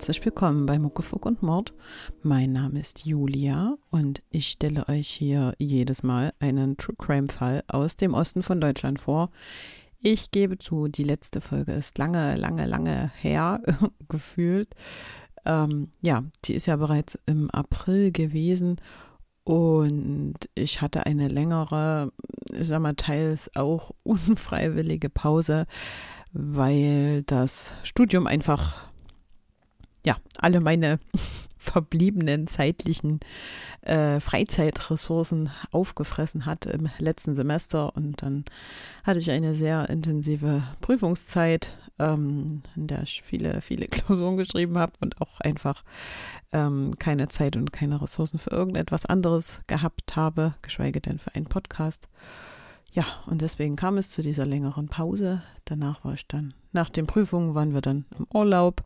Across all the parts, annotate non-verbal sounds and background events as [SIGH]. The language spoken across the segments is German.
Herzlich willkommen bei Muckefuck und Mord. Mein Name ist Julia und ich stelle euch hier jedes Mal einen True Crime Fall aus dem Osten von Deutschland vor. Ich gebe zu, die letzte Folge ist lange, lange, lange her [LAUGHS] gefühlt. Ähm, ja, die ist ja bereits im April gewesen und ich hatte eine längere, ich sag mal, teils auch [LAUGHS] unfreiwillige Pause, weil das Studium einfach, ja, alle meine [LAUGHS] verbliebenen zeitlichen äh, Freizeitressourcen aufgefressen hat im letzten Semester. Und dann hatte ich eine sehr intensive Prüfungszeit, ähm, in der ich viele, viele [LAUGHS] Klausuren geschrieben habe und auch einfach ähm, keine Zeit und keine Ressourcen für irgendetwas anderes gehabt habe, geschweige denn für einen Podcast. Ja, und deswegen kam es zu dieser längeren Pause. Danach war ich dann, nach den Prüfungen waren wir dann im Urlaub.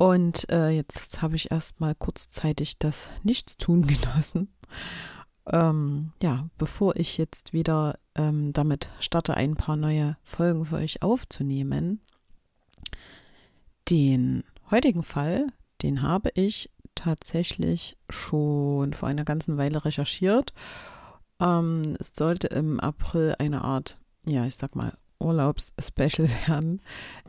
Und äh, jetzt habe ich erstmal kurzzeitig das Nichtstun [LAUGHS] genossen. Ähm, ja, bevor ich jetzt wieder ähm, damit starte, ein paar neue Folgen für euch aufzunehmen. Den heutigen Fall, den habe ich tatsächlich schon vor einer ganzen Weile recherchiert. Ähm, es sollte im April eine Art, ja, ich sag mal, Urlaubs-Special [LAUGHS] werden,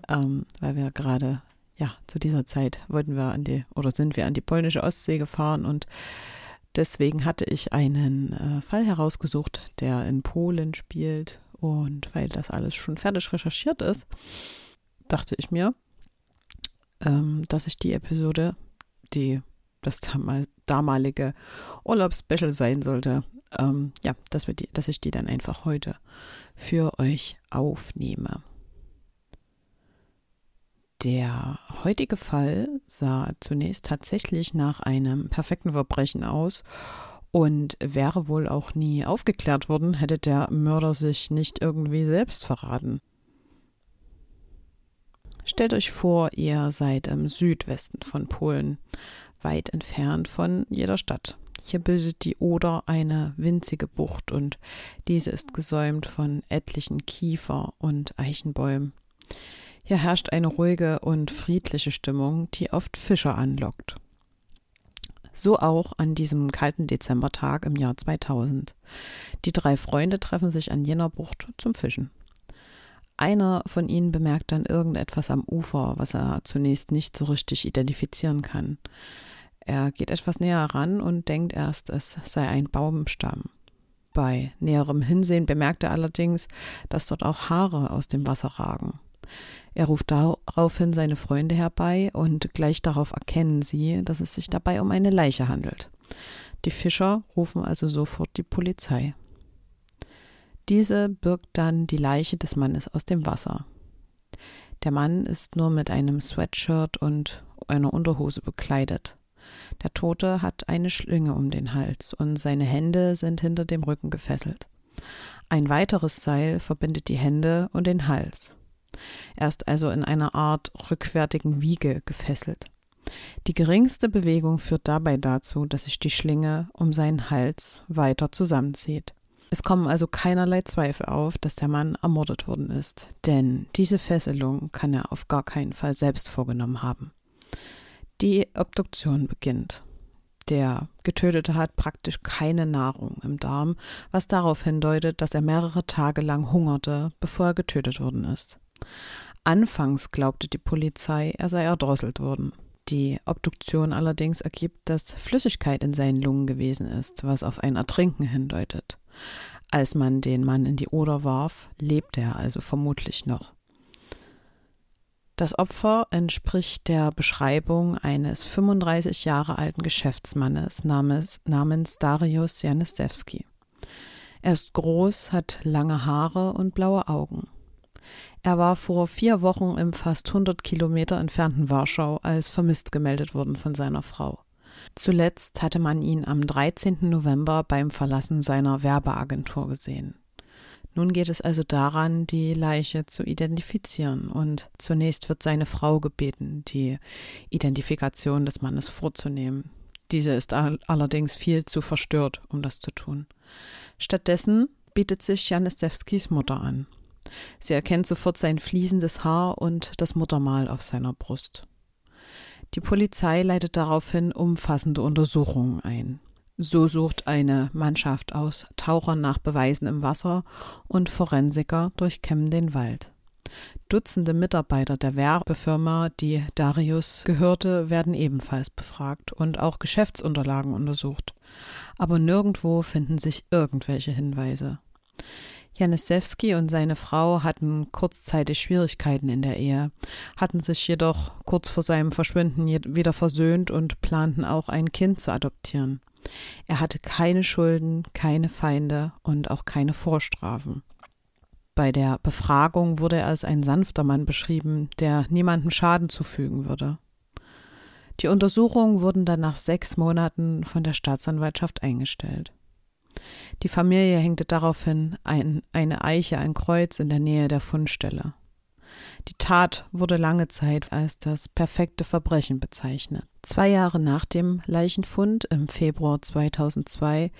ähm, weil wir gerade ja, zu dieser Zeit wollten wir an die oder sind wir an die polnische Ostsee gefahren und deswegen hatte ich einen äh, Fall herausgesucht, der in Polen spielt und weil das alles schon fertig recherchiert ist, dachte ich mir, ähm, dass ich die Episode, die das damalige Urlaubsspecial sein sollte, ähm, ja, dass, wir die, dass ich die dann einfach heute für euch aufnehme. Der heutige Fall sah zunächst tatsächlich nach einem perfekten Verbrechen aus und wäre wohl auch nie aufgeklärt worden, hätte der Mörder sich nicht irgendwie selbst verraten. Stellt euch vor, ihr seid im Südwesten von Polen, weit entfernt von jeder Stadt. Hier bildet die Oder eine winzige Bucht und diese ist gesäumt von etlichen Kiefer- und Eichenbäumen. Hier herrscht eine ruhige und friedliche Stimmung, die oft Fischer anlockt. So auch an diesem kalten Dezembertag im Jahr 2000. Die drei Freunde treffen sich an jener Bucht zum Fischen. Einer von ihnen bemerkt dann irgendetwas am Ufer, was er zunächst nicht so richtig identifizieren kann. Er geht etwas näher ran und denkt erst, es sei ein Baumstamm. Bei näherem Hinsehen bemerkt er allerdings, dass dort auch Haare aus dem Wasser ragen. Er ruft daraufhin seine Freunde herbei und gleich darauf erkennen sie, dass es sich dabei um eine Leiche handelt. Die Fischer rufen also sofort die Polizei. Diese birgt dann die Leiche des Mannes aus dem Wasser. Der Mann ist nur mit einem Sweatshirt und einer Unterhose bekleidet. Der Tote hat eine Schlinge um den Hals und seine Hände sind hinter dem Rücken gefesselt. Ein weiteres Seil verbindet die Hände und den Hals. Er ist also in einer Art rückwärtigen Wiege gefesselt. Die geringste Bewegung führt dabei dazu, dass sich die Schlinge um seinen Hals weiter zusammenzieht. Es kommen also keinerlei Zweifel auf, dass der Mann ermordet worden ist, denn diese Fesselung kann er auf gar keinen Fall selbst vorgenommen haben. Die Obduktion beginnt. Der Getötete hat praktisch keine Nahrung im Darm, was darauf hindeutet, dass er mehrere Tage lang hungerte, bevor er getötet worden ist. Anfangs glaubte die Polizei, er sei erdrosselt worden. Die Obduktion allerdings ergibt, dass Flüssigkeit in seinen Lungen gewesen ist, was auf ein Ertrinken hindeutet. Als man den Mann in die Oder warf, lebte er also vermutlich noch. Das Opfer entspricht der Beschreibung eines 35 Jahre alten Geschäftsmannes namens, namens Darius Janisewski. Er ist groß, hat lange Haare und blaue Augen. Er war vor vier Wochen im fast 100 Kilometer entfernten Warschau als vermisst gemeldet worden von seiner Frau. Zuletzt hatte man ihn am 13. November beim Verlassen seiner Werbeagentur gesehen. Nun geht es also daran, die Leiche zu identifizieren und zunächst wird seine Frau gebeten, die Identifikation des Mannes vorzunehmen. Diese ist allerdings viel zu verstört, um das zu tun. Stattdessen bietet sich Janisewskis Mutter an. Sie erkennt sofort sein fließendes Haar und das Muttermal auf seiner Brust. Die Polizei leitet daraufhin umfassende Untersuchungen ein. So sucht eine Mannschaft aus Tauchern nach Beweisen im Wasser und Forensiker durchkämmen den Wald. Dutzende Mitarbeiter der Werbefirma, die Darius gehörte, werden ebenfalls befragt und auch Geschäftsunterlagen untersucht. Aber nirgendwo finden sich irgendwelche Hinweise. Janisewski und seine Frau hatten kurzzeitig Schwierigkeiten in der Ehe, hatten sich jedoch kurz vor seinem Verschwinden wieder versöhnt und planten auch ein Kind zu adoptieren. Er hatte keine Schulden, keine Feinde und auch keine Vorstrafen. Bei der Befragung wurde er als ein sanfter Mann beschrieben, der niemandem Schaden zufügen würde. Die Untersuchungen wurden dann nach sechs Monaten von der Staatsanwaltschaft eingestellt. Die Familie hängte daraufhin ein, eine Eiche, ein Kreuz in der Nähe der Fundstelle. Die Tat wurde lange Zeit als das perfekte Verbrechen bezeichnet. Zwei Jahre nach dem Leichenfund im Februar 2002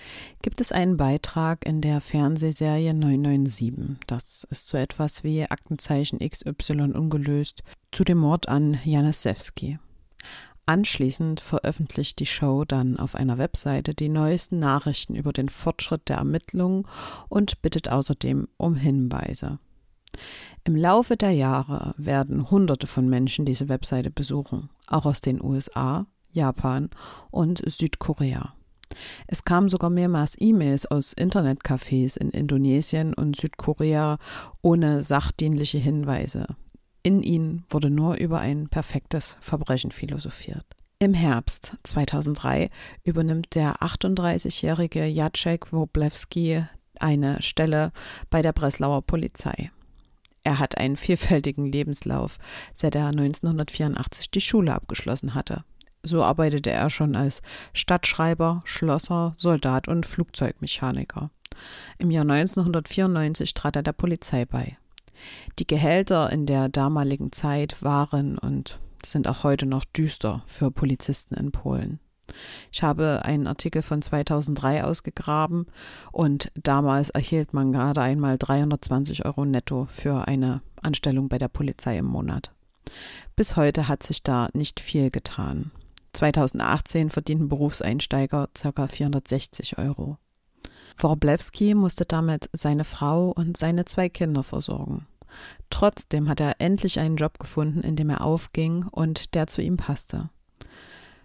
gibt es einen Beitrag in der Fernsehserie 997. Das ist so etwas wie Aktenzeichen XY ungelöst zu dem Mord an Janisewski. Anschließend veröffentlicht die Show dann auf einer Webseite die neuesten Nachrichten über den Fortschritt der Ermittlungen und bittet außerdem um Hinweise. Im Laufe der Jahre werden Hunderte von Menschen diese Webseite besuchen, auch aus den USA, Japan und Südkorea. Es kamen sogar mehrmals E-Mails aus Internetcafés in Indonesien und Südkorea ohne sachdienliche Hinweise. In ihnen wurde nur über ein perfektes Verbrechen philosophiert. Im Herbst 2003 übernimmt der 38-jährige Jacek Woblewski eine Stelle bei der Breslauer Polizei. Er hat einen vielfältigen Lebenslauf, seit er 1984 die Schule abgeschlossen hatte. So arbeitete er schon als Stadtschreiber, Schlosser, Soldat und Flugzeugmechaniker. Im Jahr 1994 trat er der Polizei bei. Die Gehälter in der damaligen Zeit waren und sind auch heute noch düster für Polizisten in Polen. Ich habe einen Artikel von 2003 ausgegraben und damals erhielt man gerade einmal 320 Euro netto für eine Anstellung bei der Polizei im Monat. Bis heute hat sich da nicht viel getan. 2018 verdienten Berufseinsteiger ca. 460 Euro. Woroblewski musste damit seine Frau und seine zwei Kinder versorgen. Trotzdem hat er endlich einen Job gefunden, in dem er aufging und der zu ihm passte.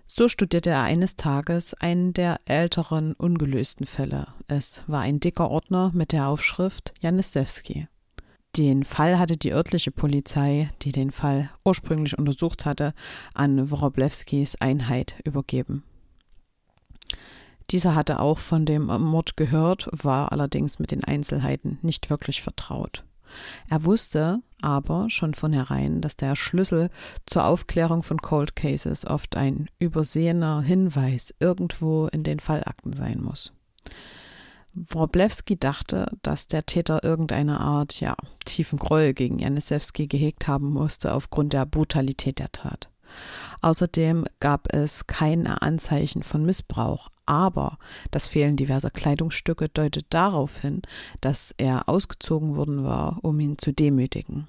So studierte er eines Tages einen der älteren ungelösten Fälle. Es war ein dicker Ordner mit der Aufschrift Janisewski. Den Fall hatte die örtliche Polizei, die den Fall ursprünglich untersucht hatte, an Woroblewskis Einheit übergeben. Dieser hatte auch von dem Mord gehört, war allerdings mit den Einzelheiten nicht wirklich vertraut. Er wusste aber schon von herein, dass der Schlüssel zur Aufklärung von Cold Cases oft ein übersehener Hinweis irgendwo in den Fallakten sein muss. Wroblewski dachte, dass der Täter irgendeine Art, ja, tiefen Groll gegen Janisewski gehegt haben musste aufgrund der Brutalität der Tat. Außerdem gab es keine Anzeichen von Missbrauch, aber das Fehlen diverser Kleidungsstücke deutet darauf hin, dass er ausgezogen worden war, um ihn zu demütigen.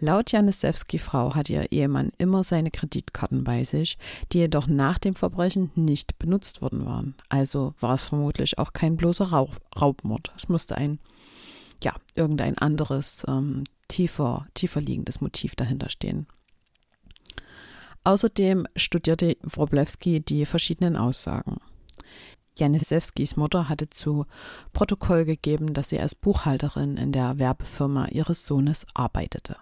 Laut Janisewski Frau hat ihr Ehemann immer seine Kreditkarten bei sich, die jedoch nach dem Verbrechen nicht benutzt worden waren. Also war es vermutlich auch kein bloßer Raub Raubmord. Es musste ein, ja, irgendein anderes, ähm, tiefer, tiefer liegendes Motiv dahinter stehen. Außerdem studierte Wroblewski die verschiedenen Aussagen. Janisewskis Mutter hatte zu Protokoll gegeben, dass sie als Buchhalterin in der Werbefirma ihres Sohnes arbeitete.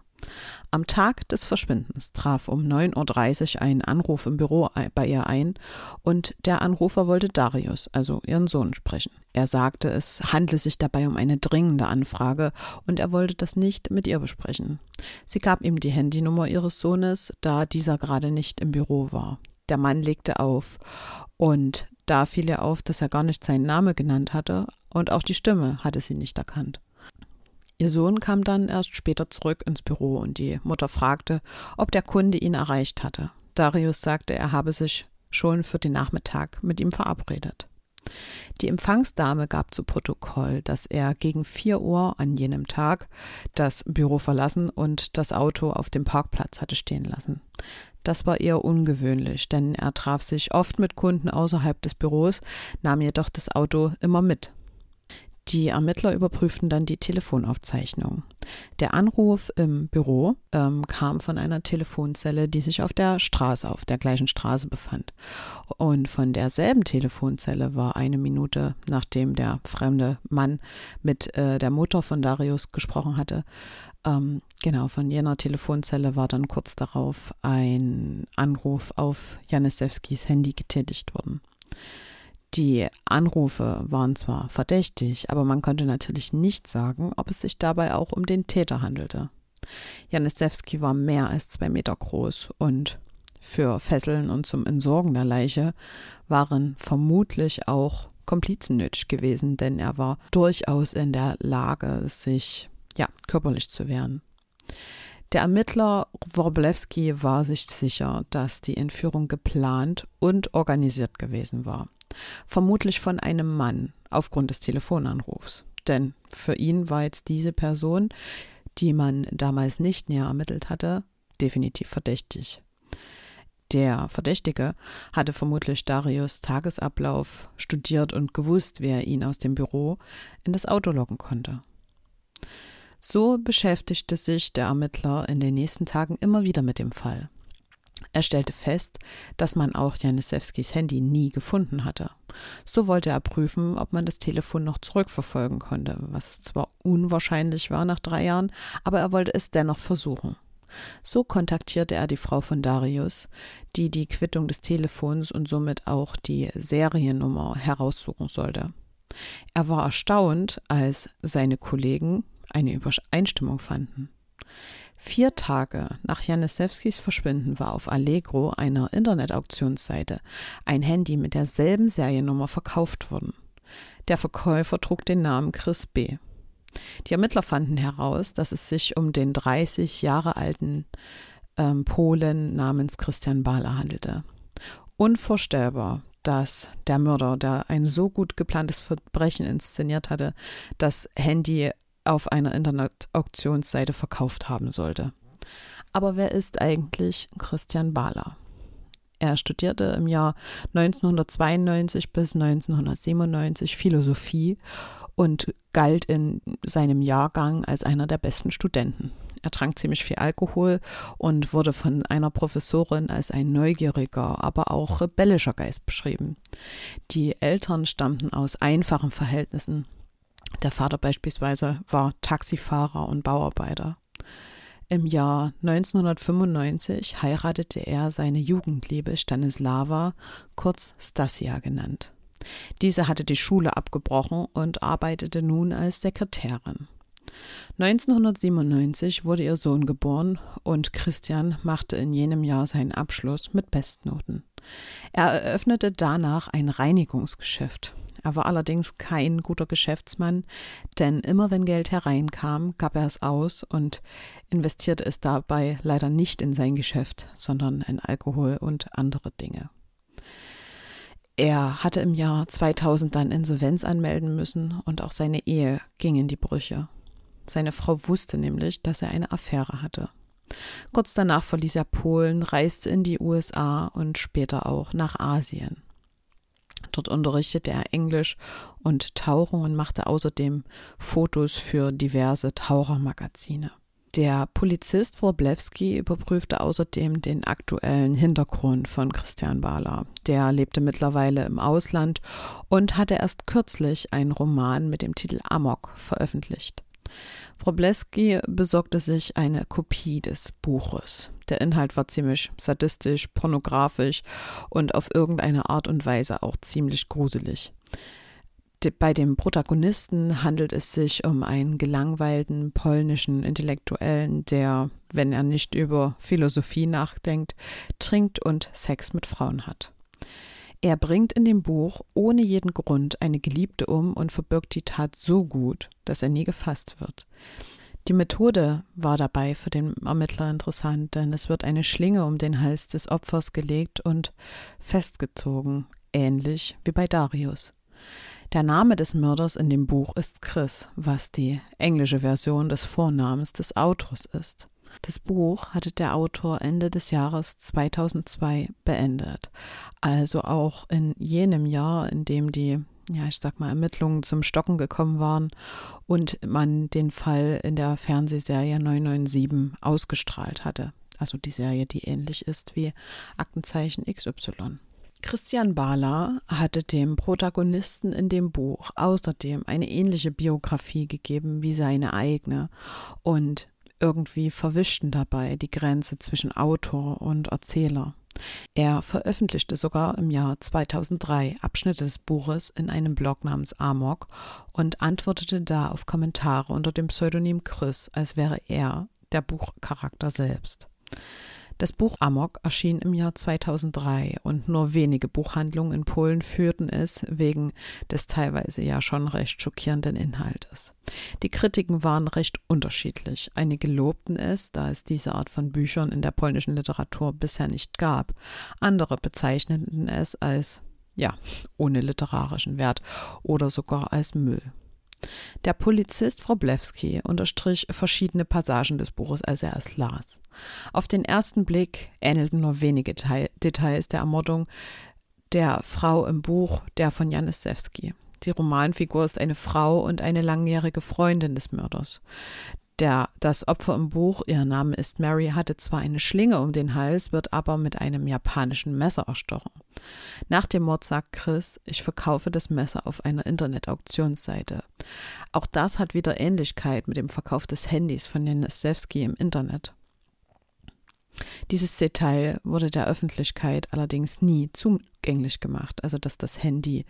Am Tag des Verschwindens traf um 9.30 Uhr ein Anruf im Büro bei ihr ein und der Anrufer wollte Darius, also ihren Sohn, sprechen. Er sagte, es handle sich dabei um eine dringende Anfrage und er wollte das nicht mit ihr besprechen. Sie gab ihm die Handynummer ihres Sohnes, da dieser gerade nicht im Büro war. Der Mann legte auf und da fiel ihr auf, dass er gar nicht seinen Namen genannt hatte und auch die Stimme hatte sie nicht erkannt. Ihr Sohn kam dann erst später zurück ins Büro und die Mutter fragte, ob der Kunde ihn erreicht hatte. Darius sagte, er habe sich schon für den Nachmittag mit ihm verabredet. Die Empfangsdame gab zu Protokoll, dass er gegen 4 Uhr an jenem Tag das Büro verlassen und das Auto auf dem Parkplatz hatte stehen lassen. Das war eher ungewöhnlich, denn er traf sich oft mit Kunden außerhalb des Büros, nahm jedoch das Auto immer mit. Die Ermittler überprüften dann die Telefonaufzeichnung. Der Anruf im Büro ähm, kam von einer Telefonzelle, die sich auf der Straße, auf der gleichen Straße befand. Und von derselben Telefonzelle war eine Minute, nachdem der fremde Mann mit äh, der Mutter von Darius gesprochen hatte, ähm, genau, von jener Telefonzelle war dann kurz darauf ein Anruf auf Janisewskis Handy getätigt worden. Die Anrufe waren zwar verdächtig, aber man konnte natürlich nicht sagen, ob es sich dabei auch um den Täter handelte. Janisewski war mehr als zwei Meter groß und für Fesseln und zum Entsorgen der Leiche waren vermutlich auch Komplizen nötig gewesen, denn er war durchaus in der Lage, sich ja, körperlich zu wehren. Der Ermittler Woroblewski war sich sicher, dass die Entführung geplant und organisiert gewesen war. Vermutlich von einem Mann aufgrund des Telefonanrufs. Denn für ihn war jetzt diese Person, die man damals nicht näher ermittelt hatte, definitiv verdächtig. Der Verdächtige hatte vermutlich Darius Tagesablauf studiert und gewusst, wer ihn aus dem Büro in das Auto locken konnte. So beschäftigte sich der Ermittler in den nächsten Tagen immer wieder mit dem Fall. Er stellte fest, dass man auch Janisewskis Handy nie gefunden hatte. So wollte er prüfen, ob man das Telefon noch zurückverfolgen konnte, was zwar unwahrscheinlich war nach drei Jahren, aber er wollte es dennoch versuchen. So kontaktierte er die Frau von Darius, die die Quittung des Telefons und somit auch die Seriennummer heraussuchen sollte. Er war erstaunt, als seine Kollegen eine Übereinstimmung fanden. Vier Tage nach Janisewskis Verschwinden war auf Allegro, einer Internetauktionsseite, ein Handy mit derselben Seriennummer verkauft worden. Der Verkäufer trug den Namen Chris B. Die Ermittler fanden heraus, dass es sich um den 30 Jahre alten ähm, Polen namens Christian Bahler handelte. Unvorstellbar, dass der Mörder, der ein so gut geplantes Verbrechen inszeniert hatte, das Handy auf einer Internetauktionsseite verkauft haben sollte. Aber wer ist eigentlich Christian Bahler? Er studierte im Jahr 1992 bis 1997 Philosophie und galt in seinem Jahrgang als einer der besten Studenten. Er trank ziemlich viel Alkohol und wurde von einer Professorin als ein neugieriger, aber auch rebellischer Geist beschrieben. Die Eltern stammten aus einfachen Verhältnissen. Der Vater beispielsweise war Taxifahrer und Bauarbeiter. Im Jahr 1995 heiratete er seine Jugendliebe Stanislava, kurz Stasia genannt. Diese hatte die Schule abgebrochen und arbeitete nun als Sekretärin. 1997 wurde ihr Sohn geboren und Christian machte in jenem Jahr seinen Abschluss mit Bestnoten. Er eröffnete danach ein Reinigungsgeschäft. Er war allerdings kein guter Geschäftsmann, denn immer wenn Geld hereinkam, gab er es aus und investierte es dabei leider nicht in sein Geschäft, sondern in Alkohol und andere Dinge. Er hatte im Jahr 2000 dann Insolvenz anmelden müssen und auch seine Ehe ging in die Brüche. Seine Frau wusste nämlich, dass er eine Affäre hatte. Kurz danach verließ er Polen, reiste in die USA und später auch nach Asien. Dort unterrichtete er Englisch und Tauchen und machte außerdem Fotos für diverse Tauchermagazine. Der Polizist Wroblewski überprüfte außerdem den aktuellen Hintergrund von Christian Bahler. Der lebte mittlerweile im Ausland und hatte erst kürzlich einen Roman mit dem Titel Amok veröffentlicht. Wroblewski besorgte sich eine Kopie des Buches. Der Inhalt war ziemlich sadistisch, pornografisch und auf irgendeine Art und Weise auch ziemlich gruselig. Bei dem Protagonisten handelt es sich um einen gelangweilten polnischen Intellektuellen, der, wenn er nicht über Philosophie nachdenkt, trinkt und Sex mit Frauen hat. Er bringt in dem Buch ohne jeden Grund eine Geliebte um und verbirgt die Tat so gut, dass er nie gefasst wird. Die Methode war dabei für den Ermittler interessant, denn es wird eine Schlinge um den Hals des Opfers gelegt und festgezogen, ähnlich wie bei Darius. Der Name des Mörders in dem Buch ist Chris, was die englische Version des Vornamens des Autors ist. Das Buch hatte der Autor Ende des Jahres 2002 beendet, also auch in jenem Jahr, in dem die, ja, ich sag mal, Ermittlungen zum Stocken gekommen waren und man den Fall in der Fernsehserie 997 ausgestrahlt hatte. Also die Serie, die ähnlich ist wie Aktenzeichen XY. Christian Bala hatte dem Protagonisten in dem Buch außerdem eine ähnliche Biografie gegeben wie seine eigene und irgendwie verwischten dabei die Grenze zwischen Autor und Erzähler. Er veröffentlichte sogar im Jahr 2003 Abschnitte des Buches in einem Blog namens Amok und antwortete da auf Kommentare unter dem Pseudonym Chris, als wäre er der Buchcharakter selbst. Das Buch Amok erschien im Jahr 2003 und nur wenige Buchhandlungen in Polen führten es wegen des teilweise ja schon recht schockierenden Inhaltes. Die Kritiken waren recht unterschiedlich. Einige lobten es, da es diese Art von Büchern in der polnischen Literatur bisher nicht gab. Andere bezeichneten es als ja, ohne literarischen Wert oder sogar als Müll. Der Polizist Wroblewski unterstrich verschiedene Passagen des Buches, als er es las. Auf den ersten Blick ähnelten nur wenige Details der Ermordung der Frau im Buch der von Janisewski. Die Romanfigur ist eine Frau und eine langjährige Freundin des Mörders. Der, das Opfer im Buch, ihr Name ist Mary, hatte zwar eine Schlinge um den Hals, wird aber mit einem japanischen Messer erstochen. Nach dem Mord sagt Chris, ich verkaufe das Messer auf einer Internetauktionsseite. Auch das hat wieder Ähnlichkeit mit dem Verkauf des Handys von Janisewski im Internet. Dieses Detail wurde der Öffentlichkeit allerdings nie zugänglich gemacht, also dass das Handy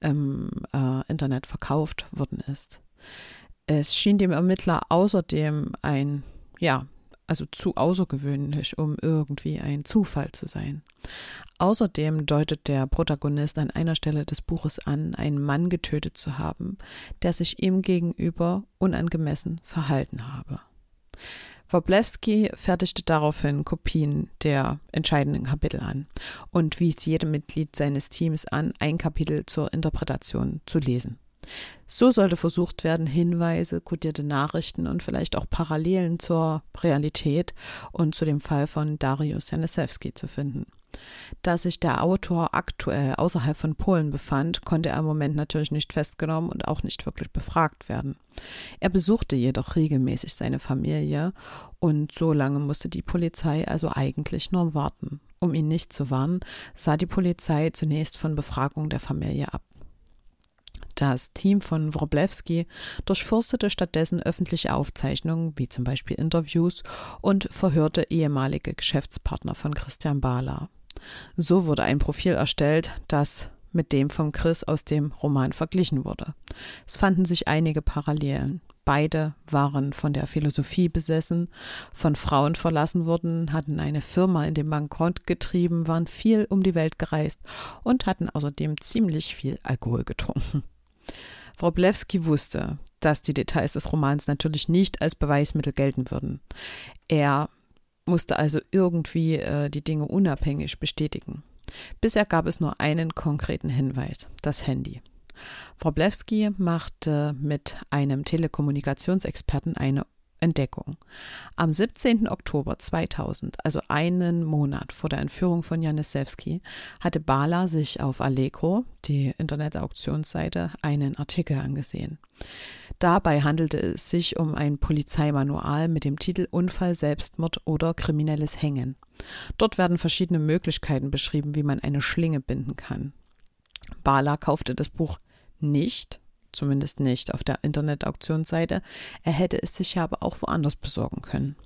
im äh, Internet verkauft worden ist. Es schien dem Ermittler außerdem ein, ja, also zu außergewöhnlich, um irgendwie ein Zufall zu sein. Außerdem deutet der Protagonist an einer Stelle des Buches an, einen Mann getötet zu haben, der sich ihm gegenüber unangemessen verhalten habe. Woblewski fertigte daraufhin Kopien der entscheidenden Kapitel an und wies jedem Mitglied seines Teams an, ein Kapitel zur Interpretation zu lesen. So sollte versucht werden, Hinweise, kodierte Nachrichten und vielleicht auch Parallelen zur Realität und zu dem Fall von Darius Janisewski zu finden. Da sich der Autor aktuell außerhalb von Polen befand, konnte er im Moment natürlich nicht festgenommen und auch nicht wirklich befragt werden. Er besuchte jedoch regelmäßig seine Familie und so lange musste die Polizei also eigentlich nur warten. Um ihn nicht zu warnen, sah die Polizei zunächst von Befragung der Familie ab. Das Team von Wroblewski durchforstete stattdessen öffentliche Aufzeichnungen, wie zum Beispiel Interviews, und verhörte ehemalige Geschäftspartner von Christian Bala. So wurde ein Profil erstellt, das mit dem von Chris aus dem Roman verglichen wurde. Es fanden sich einige Parallelen. Beide waren von der Philosophie besessen, von Frauen verlassen wurden, hatten eine Firma in den Bankrott getrieben, waren viel um die Welt gereist und hatten außerdem ziemlich viel Alkohol getrunken. Wroblewski wusste, dass die Details des Romans natürlich nicht als Beweismittel gelten würden. Er musste also irgendwie äh, die Dinge unabhängig bestätigen. Bisher gab es nur einen konkreten Hinweis, das Handy. Wroblewski machte mit einem Telekommunikationsexperten eine Entdeckung. Am 17. Oktober 2000, also einen Monat vor der Entführung von Janisewski, hatte Bala sich auf Allegro, die Internetauktionsseite, einen Artikel angesehen. Dabei handelte es sich um ein Polizeimanual mit dem Titel Unfall, Selbstmord oder kriminelles Hängen. Dort werden verschiedene Möglichkeiten beschrieben, wie man eine Schlinge binden kann. Bala kaufte das Buch nicht, zumindest nicht auf der Internetauktionsseite. Er hätte es sich aber auch woanders besorgen können.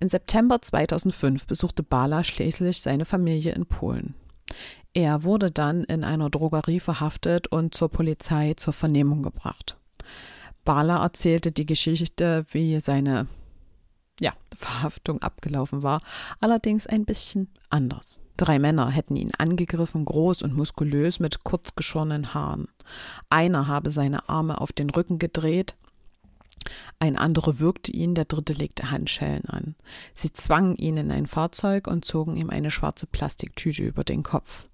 Im September 2005 besuchte Bala schließlich seine Familie in Polen. Er wurde dann in einer Drogerie verhaftet und zur Polizei zur Vernehmung gebracht. Bala erzählte die Geschichte, wie seine ja, Verhaftung abgelaufen war, allerdings ein bisschen anders. Drei Männer hätten ihn angegriffen, groß und muskulös mit kurzgeschorenen Haaren. Einer habe seine Arme auf den Rücken gedreht, ein anderer würgte ihn, der dritte legte Handschellen an. Sie zwangen ihn in ein Fahrzeug und zogen ihm eine schwarze Plastiktüte über den Kopf.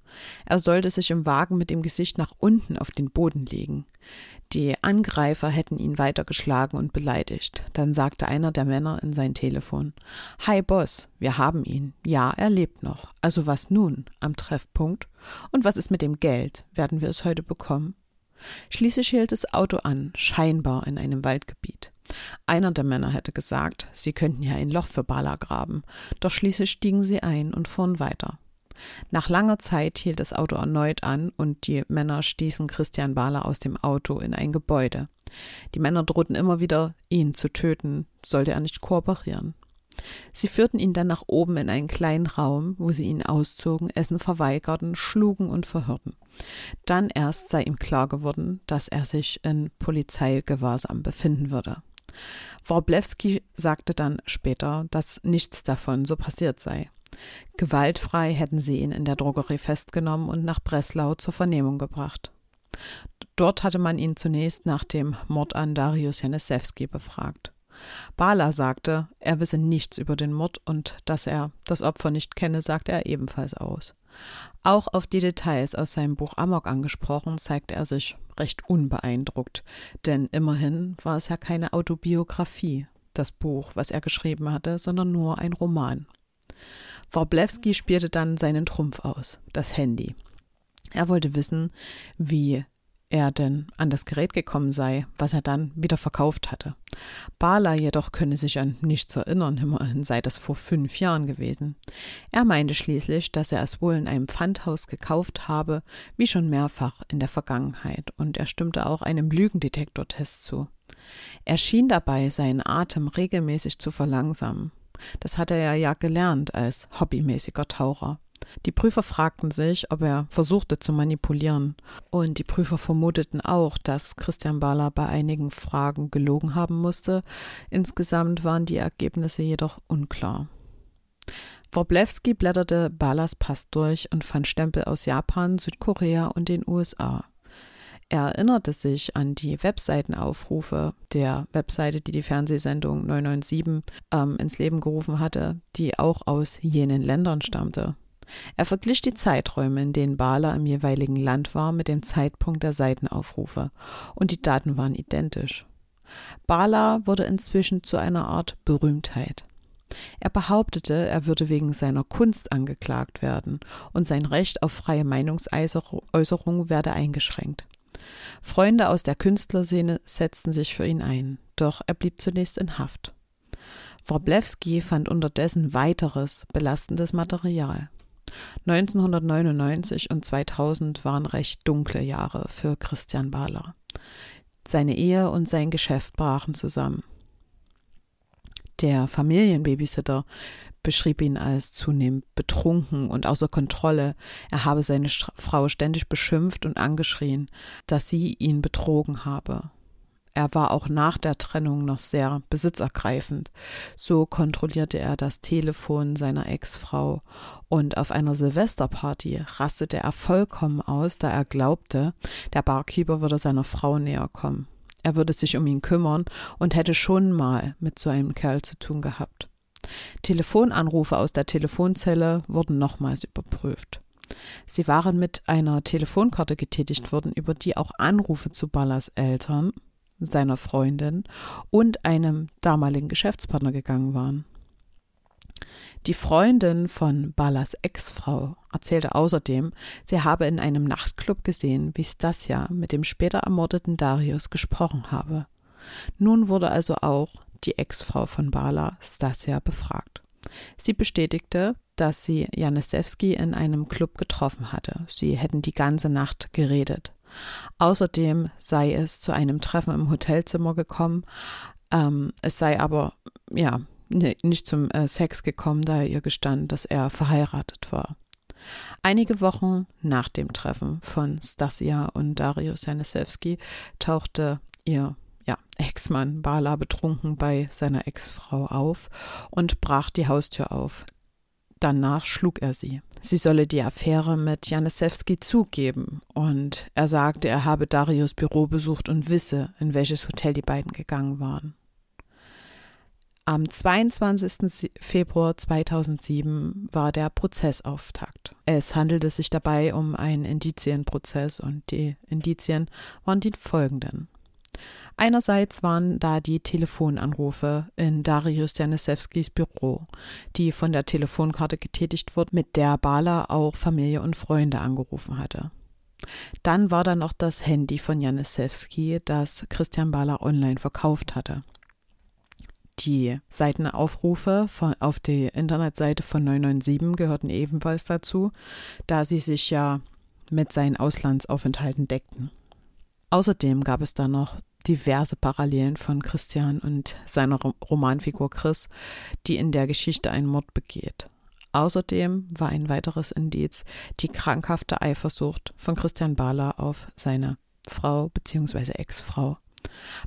Er sollte sich im Wagen mit dem Gesicht nach unten auf den Boden legen. Die Angreifer hätten ihn weitergeschlagen und beleidigt. Dann sagte einer der Männer in sein Telefon Hi Boss, wir haben ihn. Ja, er lebt noch. Also was nun am Treffpunkt? Und was ist mit dem Geld? Werden wir es heute bekommen? Schließlich hielt das Auto an, scheinbar in einem Waldgebiet. Einer der Männer hätte gesagt, sie könnten ja ein Loch für Bala graben, doch schließlich stiegen sie ein und fuhren weiter. Nach langer Zeit hielt das Auto erneut an und die Männer stießen Christian Bala aus dem Auto in ein Gebäude. Die Männer drohten immer wieder, ihn zu töten, sollte er nicht kooperieren. Sie führten ihn dann nach oben in einen kleinen Raum, wo sie ihn auszogen, Essen verweigerten, schlugen und verhörten. Dann erst sei ihm klar geworden, dass er sich in Polizeigewahrsam befinden würde. Wroblewski sagte dann später, dass nichts davon so passiert sei. Gewaltfrei hätten sie ihn in der Drogerie festgenommen und nach Breslau zur Vernehmung gebracht. Dort hatte man ihn zunächst nach dem Mord an Darius Janisewski befragt. Bala sagte, er wisse nichts über den Mord und dass er das Opfer nicht kenne, sagte er ebenfalls aus. Auch auf die Details aus seinem Buch Amok angesprochen, zeigte er sich recht unbeeindruckt, denn immerhin war es ja keine Autobiografie, das Buch, was er geschrieben hatte, sondern nur ein Roman. Wroblewski spielte dann seinen Trumpf aus, das Handy. Er wollte wissen, wie er denn an das Gerät gekommen sei, was er dann wieder verkauft hatte. Bala jedoch könne sich an nichts erinnern, immerhin sei das vor fünf Jahren gewesen. Er meinte schließlich, dass er es wohl in einem Pfandhaus gekauft habe, wie schon mehrfach in der Vergangenheit, und er stimmte auch einem Lügendetektortest zu. Er schien dabei, seinen Atem regelmäßig zu verlangsamen. Das hatte er ja gelernt als hobbymäßiger Taucher. Die Prüfer fragten sich, ob er versuchte zu manipulieren. Und die Prüfer vermuteten auch, dass Christian Bala bei einigen Fragen gelogen haben musste. Insgesamt waren die Ergebnisse jedoch unklar. Wroblewski blätterte Balas Pass durch und fand Stempel aus Japan, Südkorea und den USA. Er erinnerte sich an die Webseitenaufrufe der Webseite, die die Fernsehsendung 997 ähm, ins Leben gerufen hatte, die auch aus jenen Ländern stammte. Er verglich die Zeiträume, in denen Bala im jeweiligen Land war, mit dem Zeitpunkt der Seitenaufrufe, und die Daten waren identisch. Bala wurde inzwischen zu einer Art Berühmtheit. Er behauptete, er würde wegen seiner Kunst angeklagt werden und sein Recht auf freie Meinungsäußerung werde eingeschränkt. Freunde aus der Künstlerszene setzten sich für ihn ein, doch er blieb zunächst in Haft. Wroblewski fand unterdessen weiteres belastendes Material. 1999 und 2000 waren recht dunkle Jahre für Christian Bahler. Seine Ehe und sein Geschäft brachen zusammen. Der Familienbabysitter beschrieb ihn als zunehmend betrunken und außer Kontrolle. Er habe seine Frau ständig beschimpft und angeschrien, dass sie ihn betrogen habe. Er war auch nach der Trennung noch sehr besitzergreifend. So kontrollierte er das Telefon seiner Ex-Frau und auf einer Silvesterparty rastete er vollkommen aus, da er glaubte, der Barkeeper würde seiner Frau näher kommen. Er würde sich um ihn kümmern und hätte schon mal mit so einem Kerl zu tun gehabt. Telefonanrufe aus der Telefonzelle wurden nochmals überprüft. Sie waren mit einer Telefonkarte getätigt worden, über die auch Anrufe zu Ballas Eltern seiner Freundin und einem damaligen Geschäftspartner gegangen waren. Die Freundin von Balas Ex-Frau erzählte außerdem, sie habe in einem Nachtclub gesehen, wie Stasia mit dem später ermordeten Darius gesprochen habe. Nun wurde also auch die Ex-Frau von Bala, Stasia, befragt. Sie bestätigte, dass sie Janisewski in einem Club getroffen hatte. Sie hätten die ganze Nacht geredet. Außerdem sei es zu einem Treffen im Hotelzimmer gekommen. Ähm, es sei aber, ja, nicht zum äh, Sex gekommen, da er ihr gestand, dass er verheiratet war. Einige Wochen nach dem Treffen von Stasia und Darius Janisewski tauchte ihr ja, Ex-Mann Bala betrunken bei seiner Ex-Frau auf und brach die Haustür auf. Danach schlug er sie. Sie solle die Affäre mit Janisewski zugeben und er sagte, er habe Darius Büro besucht und wisse, in welches Hotel die beiden gegangen waren. Am 22. Februar 2007 war der Prozessauftakt. Es handelte sich dabei um einen Indizienprozess und die Indizien waren die folgenden. Einerseits waren da die Telefonanrufe in Darius Janisewskis Büro, die von der Telefonkarte getätigt wurden, mit der Bala auch Familie und Freunde angerufen hatte. Dann war da noch das Handy von Janisewski, das Christian Bala online verkauft hatte die Seitenaufrufe von, auf die Internetseite von 997 gehörten ebenfalls dazu, da sie sich ja mit seinen Auslandsaufenthalten deckten. Außerdem gab es da noch diverse Parallelen von Christian und seiner Romanfigur Chris, die in der Geschichte einen Mord begeht. Außerdem war ein weiteres Indiz die krankhafte Eifersucht von Christian Bahler auf seine Frau bzw. Ex-Frau.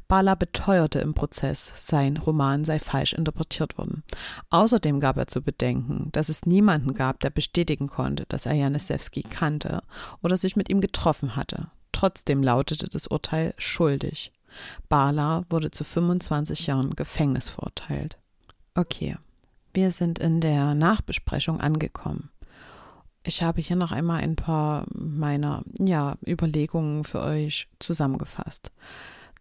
Bala beteuerte im Prozess, sein Roman sei falsch interpretiert worden. Außerdem gab er zu bedenken, dass es niemanden gab, der bestätigen konnte, dass er Janisewski kannte oder sich mit ihm getroffen hatte. Trotzdem lautete das Urteil schuldig. Bala wurde zu 25 Jahren Gefängnis verurteilt. Okay, wir sind in der Nachbesprechung angekommen. Ich habe hier noch einmal ein paar meiner ja, Überlegungen für euch zusammengefasst.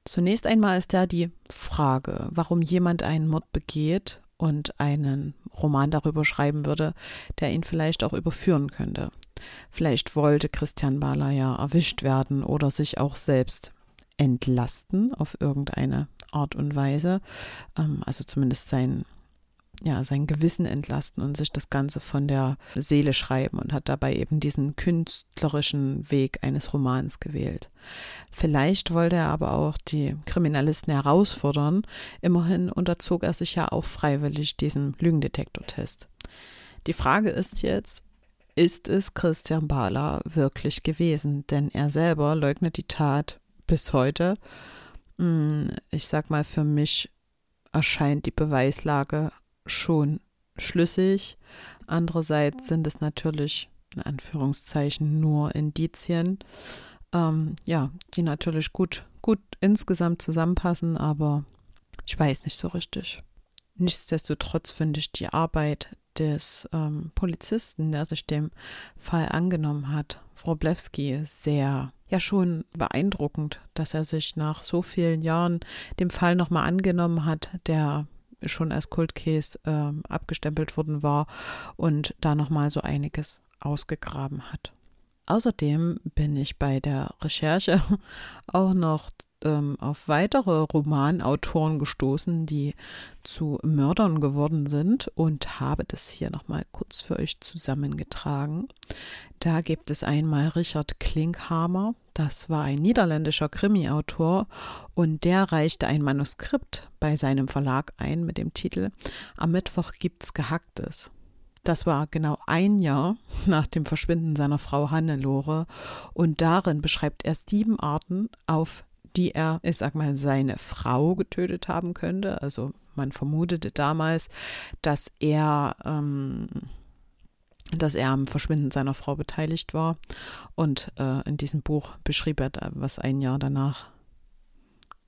Zunächst einmal ist da die Frage, warum jemand einen Mord begeht und einen Roman darüber schreiben würde, der ihn vielleicht auch überführen könnte. Vielleicht wollte Christian Bahler ja erwischt werden oder sich auch selbst entlasten auf irgendeine Art und Weise. Ähm, also zumindest sein ja, sein Gewissen entlasten und sich das Ganze von der Seele schreiben und hat dabei eben diesen künstlerischen Weg eines Romans gewählt. Vielleicht wollte er aber auch die Kriminalisten herausfordern. Immerhin unterzog er sich ja auch freiwillig diesem Lügendetektortest. Die Frage ist jetzt, ist es Christian Bahler wirklich gewesen? Denn er selber leugnet die Tat bis heute. Hm, ich sag mal, für mich erscheint die Beweislage schon schlüssig. Andererseits sind es natürlich in Anführungszeichen nur Indizien, ähm, ja, die natürlich gut, gut insgesamt zusammenpassen, aber ich weiß nicht so richtig. Nichtsdestotrotz finde ich die Arbeit des ähm, Polizisten, der sich dem Fall angenommen hat, Wroblewski, sehr, ja schon beeindruckend, dass er sich nach so vielen Jahren dem Fall nochmal angenommen hat, der schon als Kultcase äh, abgestempelt worden war und da nochmal so einiges ausgegraben hat. Außerdem bin ich bei der Recherche [LAUGHS] auch noch ähm, auf weitere Romanautoren gestoßen, die zu Mördern geworden sind und habe das hier nochmal kurz für euch zusammengetragen. Da gibt es einmal Richard Klinkhamer, das war ein niederländischer Krimi-Autor und der reichte ein Manuskript bei seinem Verlag ein mit dem Titel Am Mittwoch gibt's Gehacktes. Das war genau ein Jahr nach dem Verschwinden seiner Frau Hannelore und darin beschreibt er sieben Arten, auf die er, ich sag mal, seine Frau getötet haben könnte. Also man vermutete damals, dass er, ähm, dass er am Verschwinden seiner Frau beteiligt war. Und äh, in diesem Buch beschrieb er, was ein Jahr danach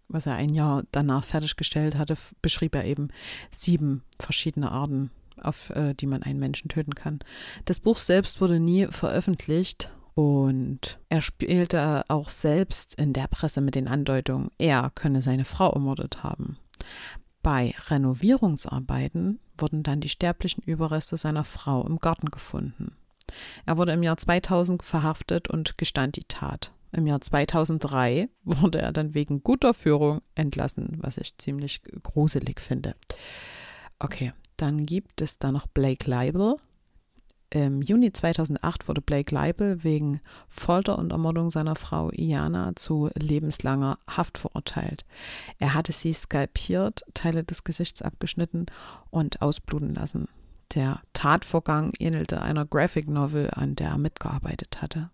was er ein Jahr danach fertiggestellt hatte, beschrieb er eben sieben verschiedene Arten, auf äh, die man einen Menschen töten kann. Das Buch selbst wurde nie veröffentlicht und er spielte auch selbst in der Presse mit den Andeutungen, er könne seine Frau ermordet haben. Bei Renovierungsarbeiten wurden dann die sterblichen Überreste seiner Frau im Garten gefunden. Er wurde im Jahr 2000 verhaftet und gestand die Tat. Im Jahr 2003 wurde er dann wegen guter Führung entlassen, was ich ziemlich gruselig finde. Okay, dann gibt es da noch Blake Leibel, im Juni 2008 wurde Blake Leibel wegen Folter und Ermordung seiner Frau Iana zu lebenslanger Haft verurteilt. Er hatte sie skalpiert, Teile des Gesichts abgeschnitten und ausbluten lassen. Der Tatvorgang ähnelte einer Graphic Novel, an der er mitgearbeitet hatte.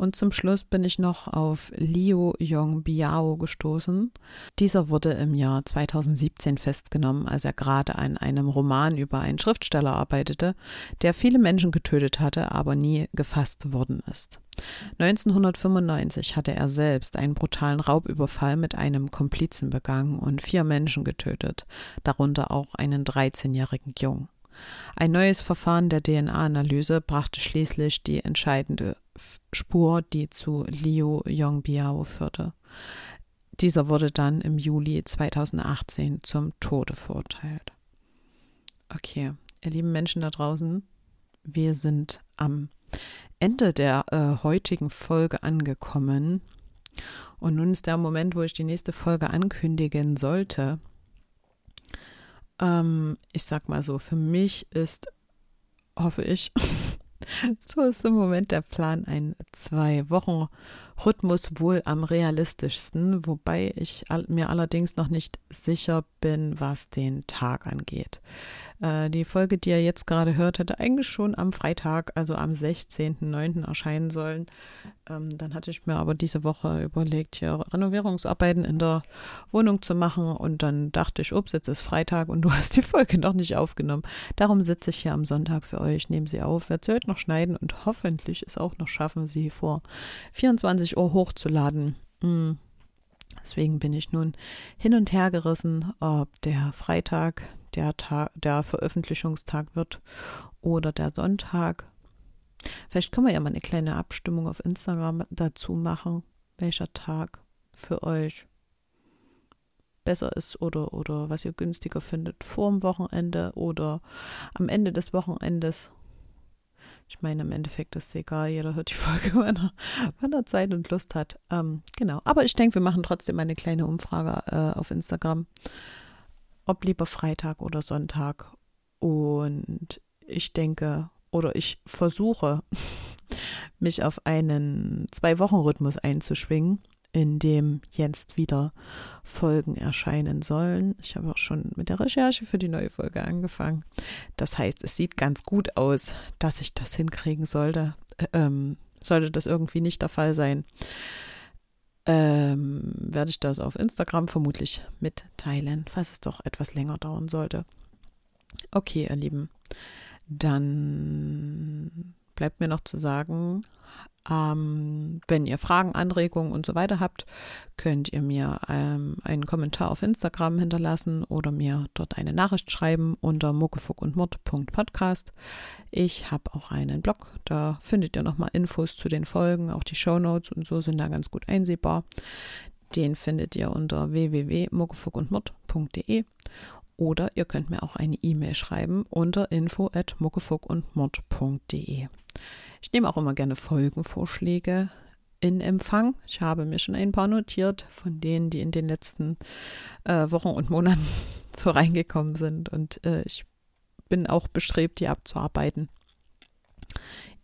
Und zum Schluss bin ich noch auf Liu Yong Biao gestoßen. Dieser wurde im Jahr 2017 festgenommen, als er gerade an einem Roman über einen Schriftsteller arbeitete, der viele Menschen getötet hatte, aber nie gefasst worden ist. 1995 hatte er selbst einen brutalen Raubüberfall mit einem Komplizen begangen und vier Menschen getötet, darunter auch einen 13-jährigen Jungen. Ein neues Verfahren der DNA-Analyse brachte schließlich die entscheidende Spur, die zu Liu Yongbiao führte. Dieser wurde dann im Juli 2018 zum Tode verurteilt. Okay, ihr lieben Menschen da draußen, wir sind am Ende der äh, heutigen Folge angekommen. Und nun ist der Moment, wo ich die nächste Folge ankündigen sollte. Ähm, ich sag mal so, für mich ist, hoffe ich, [LAUGHS] so ist im Moment der Plan ein Zwei-Wochen-Rhythmus wohl am realistischsten, wobei ich mir allerdings noch nicht sicher bin, was den Tag angeht. Äh, die Folge, die ihr jetzt gerade hört, hätte eigentlich schon am Freitag, also am 16.09. erscheinen sollen. Ähm, dann hatte ich mir aber diese Woche überlegt, hier Renovierungsarbeiten in der Wohnung zu machen. Und dann dachte ich, ups, jetzt ist Freitag und [LAUGHS] du hast die Folge noch nicht aufgenommen. Darum sitze ich hier am Sonntag für euch, nehme sie auf, werde sie heute noch schneiden und hoffentlich es auch noch schaffen, sie vor 24 Uhr hochzuladen. Mm. Deswegen bin ich nun hin und her gerissen, ob der Freitag der, Tag, der Veröffentlichungstag wird oder der Sonntag. Vielleicht können wir ja mal eine kleine Abstimmung auf Instagram dazu machen, welcher Tag für euch besser ist oder, oder was ihr günstiger findet, vor dem Wochenende oder am Ende des Wochenendes. Ich meine, im Endeffekt ist es egal, jeder hört die Folge, [LAUGHS] wenn er, wenn er Zeit und Lust hat. Ähm, genau, aber ich denke, wir machen trotzdem eine kleine Umfrage äh, auf Instagram ob lieber Freitag oder Sonntag. Und ich denke oder ich versuche, [LAUGHS] mich auf einen Zwei-Wochen-Rhythmus einzuschwingen, in dem jetzt wieder Folgen erscheinen sollen. Ich habe auch schon mit der Recherche für die neue Folge angefangen. Das heißt, es sieht ganz gut aus, dass ich das hinkriegen sollte. Ähm, sollte das irgendwie nicht der Fall sein, ähm, werde ich das auf Instagram vermutlich mitteilen, falls es doch etwas länger dauern sollte. Okay, ihr Lieben, dann bleibt mir noch zu sagen, ähm, wenn ihr Fragen, Anregungen und so weiter habt, könnt ihr mir ähm, einen Kommentar auf Instagram hinterlassen oder mir dort eine Nachricht schreiben unter muckefuckundmord.podcast. Ich habe auch einen Blog, da findet ihr nochmal Infos zu den Folgen, auch die Shownotes und so sind da ganz gut einsehbar. Den findet ihr unter www.muckefuckundmord.de oder ihr könnt mir auch eine E-Mail schreiben unter info at muckefuckundmord.de. Ich nehme auch immer gerne Folgenvorschläge in Empfang. Ich habe mir schon ein paar notiert von denen, die in den letzten äh, Wochen und Monaten [LAUGHS] so reingekommen sind. Und äh, ich bin auch bestrebt, die abzuarbeiten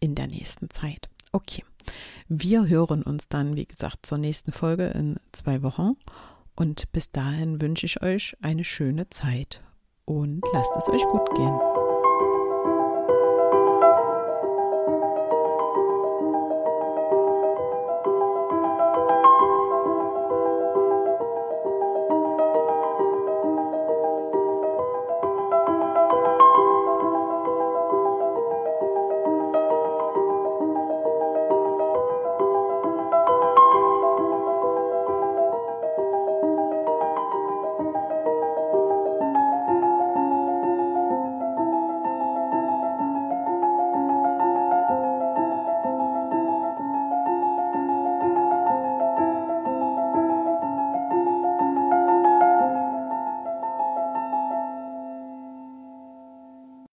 in der nächsten Zeit. Okay, wir hören uns dann, wie gesagt, zur nächsten Folge in zwei Wochen. Und bis dahin wünsche ich euch eine schöne Zeit und lasst es euch gut gehen.